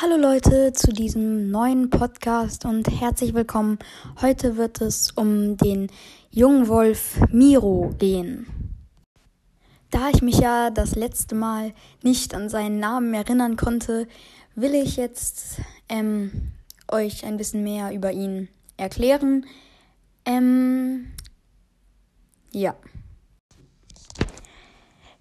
Hallo Leute zu diesem neuen Podcast und herzlich willkommen. Heute wird es um den jungen Wolf Miro gehen. Da ich mich ja das letzte Mal nicht an seinen Namen erinnern konnte, will ich jetzt ähm, euch ein bisschen mehr über ihn erklären. Ähm, ja.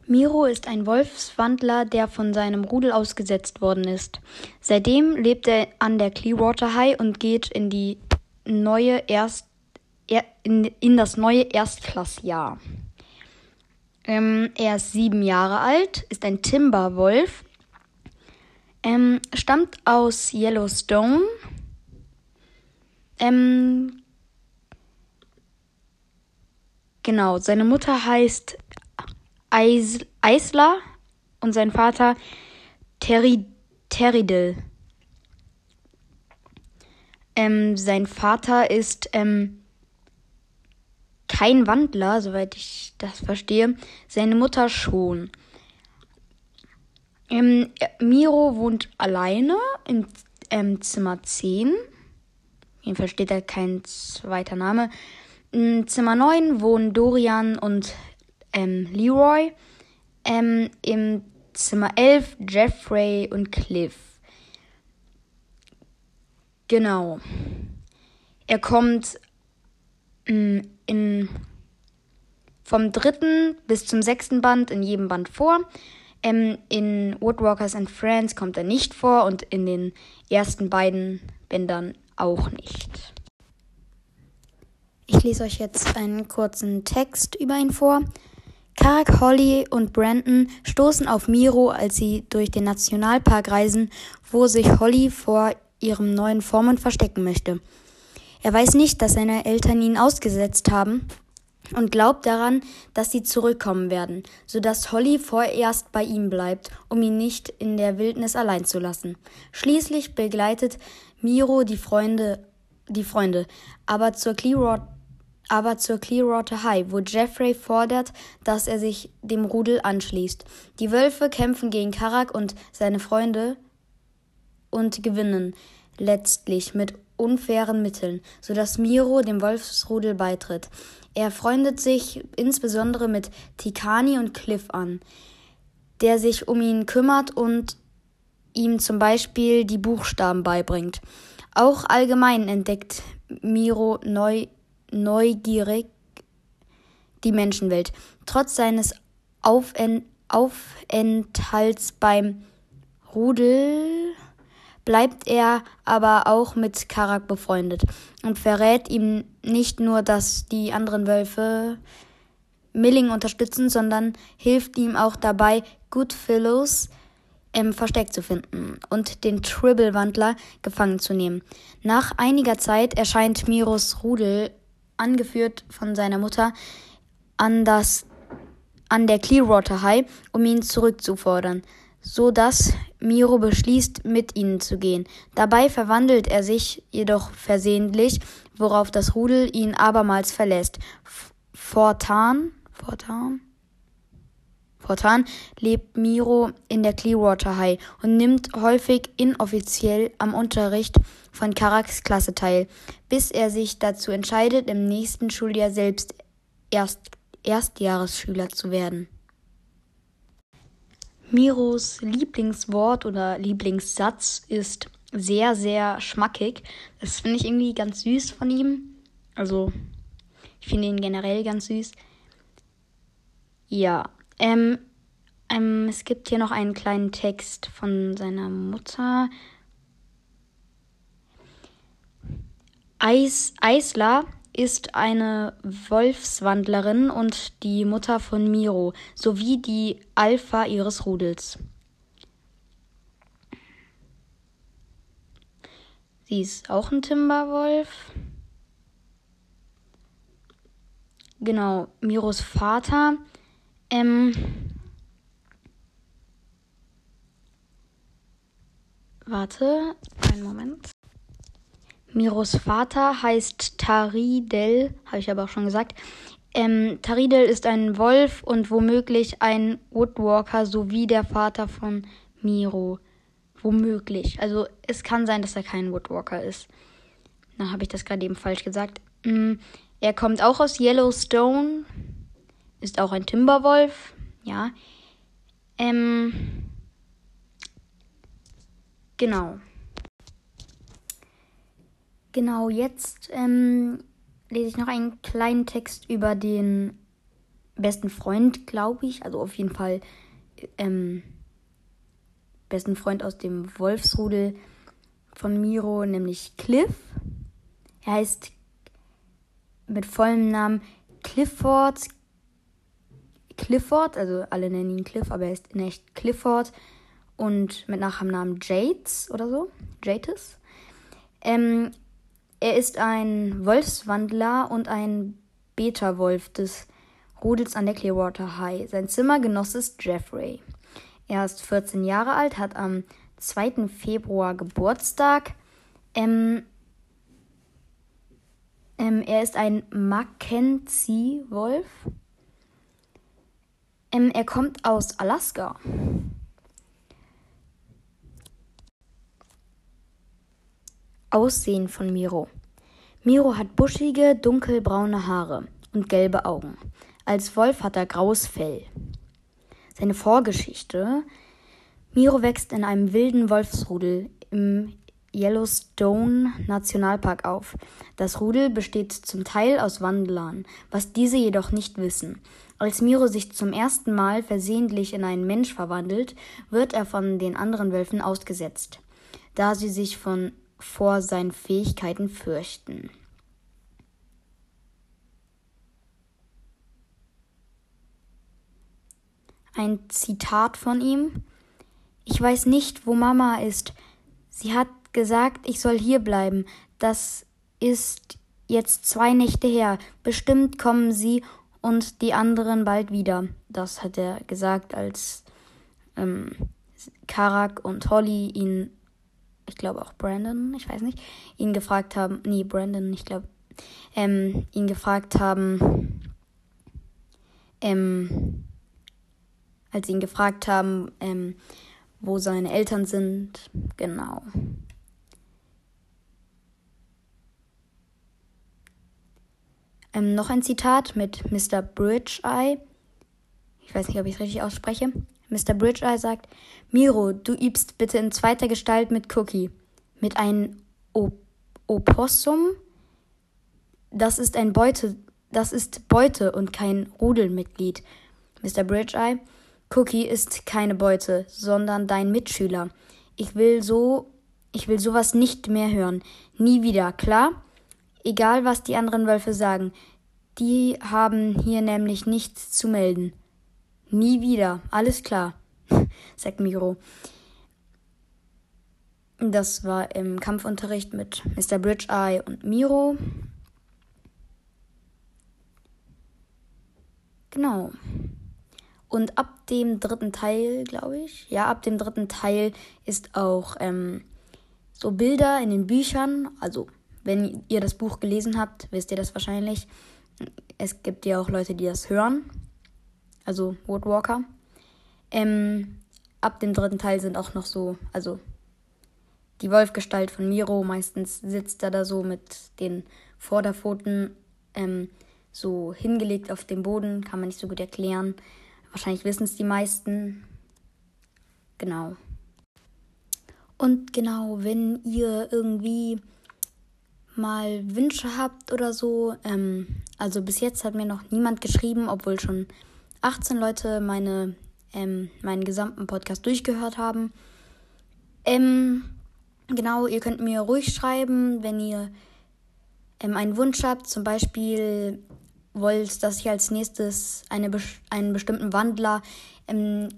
Miro ist ein Wolfswandler, der von seinem Rudel ausgesetzt worden ist. Seitdem lebt er an der Clearwater High und geht in die neue Erst in, in das neue Erstklassjahr. Ähm, er ist sieben Jahre alt, ist ein Timberwolf, ähm, stammt aus Yellowstone. Ähm, genau, seine Mutter heißt Eis Eisler und sein Vater Terry Teridel. Ähm, sein Vater ist ähm, kein Wandler, soweit ich das verstehe. Seine Mutter schon. Ähm, Miro wohnt alleine im ähm, Zimmer 10. Jedenfalls steht da kein zweiter Name. In Zimmer 9 wohnen Dorian und ähm, Leroy. Ähm, Im Zimmer 11 Jeffrey und Cliff. Genau. Er kommt mh, mm, in, vom dritten bis zum sechsten Band in jedem Band vor. Ähm, in Woodwalkers and Friends kommt er nicht vor und in den ersten beiden Bändern auch nicht. Ich lese euch jetzt einen kurzen Text über ihn vor. Karak, Holly und Brandon stoßen auf Miro, als sie durch den Nationalpark reisen, wo sich Holly vor ihrem neuen Vormund verstecken möchte. Er weiß nicht, dass seine Eltern ihn ausgesetzt haben und glaubt daran, dass sie zurückkommen werden, so dass Holly vorerst bei ihm bleibt, um ihn nicht in der Wildnis allein zu lassen. Schließlich begleitet Miro die Freunde, die Freunde, aber zur Clearwater aber zur Clearwater High, wo Jeffrey fordert, dass er sich dem Rudel anschließt. Die Wölfe kämpfen gegen Karak und seine Freunde und gewinnen letztlich mit unfairen Mitteln, sodass Miro dem Wolfsrudel beitritt. Er freundet sich insbesondere mit Tikani und Cliff an, der sich um ihn kümmert und ihm zum Beispiel die Buchstaben beibringt. Auch allgemein entdeckt Miro neu neugierig die Menschenwelt. Trotz seines Aufent Aufenthalts beim Rudel bleibt er aber auch mit Karak befreundet und verrät ihm nicht nur, dass die anderen Wölfe Milling unterstützen, sondern hilft ihm auch dabei, Goodfellows im Versteck zu finden und den Tribble-Wandler gefangen zu nehmen. Nach einiger Zeit erscheint Miros Rudel angeführt von seiner Mutter, an, das, an der Clearwater High, um ihn zurückzufordern, so dass Miro beschließt, mit ihnen zu gehen. Dabei verwandelt er sich jedoch versehentlich, worauf das Rudel ihn abermals verlässt. Fortan, fortan, fortan lebt Miro in der Clearwater High und nimmt häufig inoffiziell am Unterricht von Karaks Klasse teil, bis er sich dazu entscheidet, im nächsten Schuljahr selbst Erst Erstjahresschüler zu werden. Miros Lieblingswort oder Lieblingssatz ist sehr, sehr schmackig. Das finde ich irgendwie ganz süß von ihm. Also, ich finde ihn generell ganz süß. Ja, ähm, ähm, es gibt hier noch einen kleinen Text von seiner Mutter. Eis, Eisler ist eine Wolfswandlerin und die Mutter von Miro sowie die Alpha ihres Rudels. Sie ist auch ein Timberwolf. Genau, Miros Vater. Ähm, warte, einen Moment. Miros Vater heißt Taridel, habe ich aber auch schon gesagt. Ähm, Taridel ist ein Wolf und womöglich ein Woodwalker sowie der Vater von Miro. Womöglich. Also es kann sein, dass er kein Woodwalker ist. Na, habe ich das gerade eben falsch gesagt. Mm, er kommt auch aus Yellowstone. Ist auch ein Timberwolf. Ja. Ähm. Genau. Genau, jetzt ähm, lese ich noch einen kleinen Text über den besten Freund, glaube ich. Also auf jeden Fall ähm, besten Freund aus dem Wolfsrudel von Miro, nämlich Cliff. Er heißt mit vollem Namen Clifford. Clifford, also alle nennen ihn Cliff, aber er ist in echt Clifford. Und mit Nachnamen Jates oder so. Jates. Ähm, er ist ein Wolfswandler und ein Beta-Wolf des Rudels an der Clearwater High. Sein Zimmergenoss ist Jeffrey. Er ist 14 Jahre alt, hat am 2. Februar Geburtstag. Ähm, ähm, er ist ein Mackenzie-Wolf. Ähm, er kommt aus Alaska. Aussehen von Miro. Miro hat buschige, dunkelbraune Haare und gelbe Augen. Als Wolf hat er graues Fell. Seine Vorgeschichte. Miro wächst in einem wilden Wolfsrudel im Yellowstone Nationalpark auf. Das Rudel besteht zum Teil aus Wandlern, was diese jedoch nicht wissen. Als Miro sich zum ersten Mal versehentlich in einen Mensch verwandelt, wird er von den anderen Wölfen ausgesetzt, da sie sich von vor seinen Fähigkeiten fürchten. Ein Zitat von ihm. Ich weiß nicht, wo Mama ist. Sie hat gesagt, ich soll hier bleiben. Das ist jetzt zwei Nächte her. Bestimmt kommen sie und die anderen bald wieder. Das hat er gesagt, als ähm, Karak und Holly ihn ich glaube auch Brandon, ich weiß nicht, ihn gefragt haben, nee, Brandon, ich glaube, ähm, ihn gefragt haben, ähm, als ihn gefragt haben, ähm, wo seine Eltern sind, genau. Ähm, noch ein Zitat mit Mr. Bridge-Eye. Ich weiß nicht, ob ich es richtig ausspreche. Mr. Bridge-Eye sagt, Miro, du übst bitte in zweiter Gestalt mit Cookie. Mit einem o Opossum? Das ist ein Beute, das ist Beute und kein Rudelmitglied. Mr. Bridge-Eye, Cookie ist keine Beute, sondern dein Mitschüler. Ich will so, ich will sowas nicht mehr hören. Nie wieder, klar? Egal, was die anderen Wölfe sagen. Die haben hier nämlich nichts zu melden. Nie wieder, alles klar, sagt Miro. Das war im Kampfunterricht mit Mr. Bridge-Eye und Miro. Genau. Und ab dem dritten Teil, glaube ich, ja, ab dem dritten Teil ist auch ähm, so Bilder in den Büchern. Also, wenn ihr das Buch gelesen habt, wisst ihr das wahrscheinlich. Es gibt ja auch Leute, die das hören also Woodwalker. Ähm, ab dem dritten Teil sind auch noch so, also die Wolfgestalt von Miro. Meistens sitzt er da so mit den Vorderpfoten ähm, so hingelegt auf dem Boden. Kann man nicht so gut erklären. Wahrscheinlich wissen es die meisten. Genau. Und genau, wenn ihr irgendwie mal Wünsche habt oder so, ähm, also bis jetzt hat mir noch niemand geschrieben, obwohl schon 18 Leute meine, ähm, meinen gesamten Podcast durchgehört haben. Ähm, genau, ihr könnt mir ruhig schreiben, wenn ihr ähm, einen Wunsch habt. Zum Beispiel wollt, dass ich als nächstes eine, einen bestimmten Wandler ähm,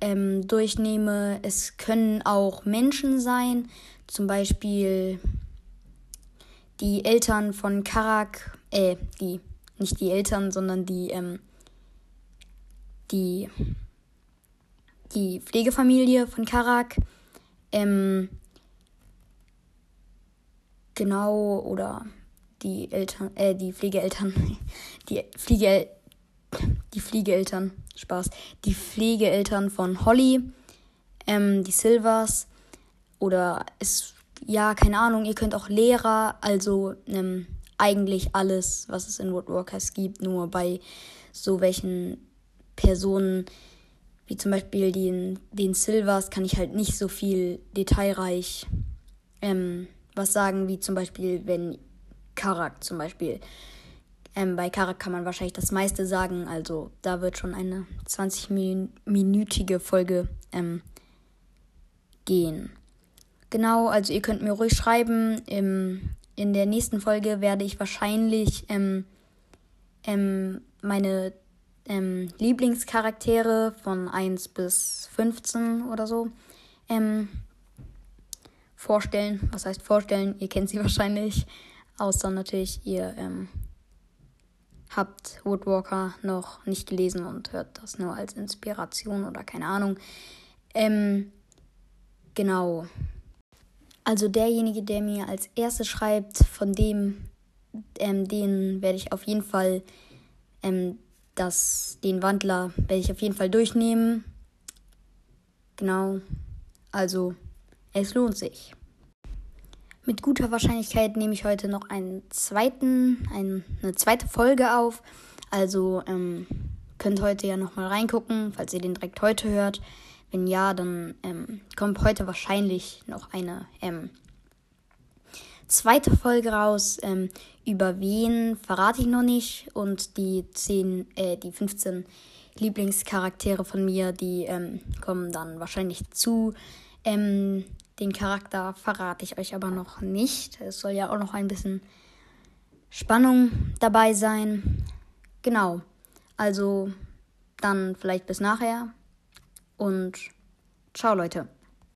ähm, durchnehme. Es können auch Menschen sein, zum Beispiel die Eltern von Karak, äh, die, nicht die Eltern, sondern die, ähm, die, die Pflegefamilie von Karak. Ähm, genau, oder die Eltern, äh, die Pflegeeltern, die Pflege, die Pflegeeltern, Spaß, die Pflegeeltern von Holly, ähm, die Silvers, oder es, ja, keine Ahnung, ihr könnt auch Lehrer, also ähm, eigentlich alles, was es in Woodwalkers gibt, nur bei so welchen Personen, wie zum Beispiel den, den Silvers, kann ich halt nicht so viel detailreich ähm, was sagen, wie zum Beispiel, wenn Karak zum Beispiel. Ähm, bei Karak kann man wahrscheinlich das meiste sagen, also da wird schon eine 20-minütige Folge ähm, gehen. Genau, also ihr könnt mir ruhig schreiben. Im, in der nächsten Folge werde ich wahrscheinlich ähm, ähm, meine ähm, Lieblingscharaktere von 1 bis 15 oder so ähm, vorstellen. Was heißt vorstellen? Ihr kennt sie wahrscheinlich. Außer natürlich, ihr ähm, habt Woodwalker noch nicht gelesen und hört das nur als Inspiration oder keine Ahnung. Ähm, genau. Also derjenige, der mir als erstes schreibt, von dem, ähm, den werde ich auf jeden Fall ähm, das, den Wandler werde ich auf jeden Fall durchnehmen. Genau. Also, es lohnt sich. Mit guter Wahrscheinlichkeit nehme ich heute noch einen zweiten, ein, eine zweite Folge auf. Also ähm, könnt heute ja nochmal reingucken, falls ihr den direkt heute hört. Wenn ja, dann ähm, kommt heute wahrscheinlich noch eine ähm, zweite Folge raus. Ähm, über wen verrate ich noch nicht. Und die 10, äh, die 15 Lieblingscharaktere von mir, die ähm, kommen dann wahrscheinlich zu. Ähm, den Charakter verrate ich euch aber noch nicht. Es soll ja auch noch ein bisschen Spannung dabei sein. Genau. Also dann vielleicht bis nachher. Und ciao Leute.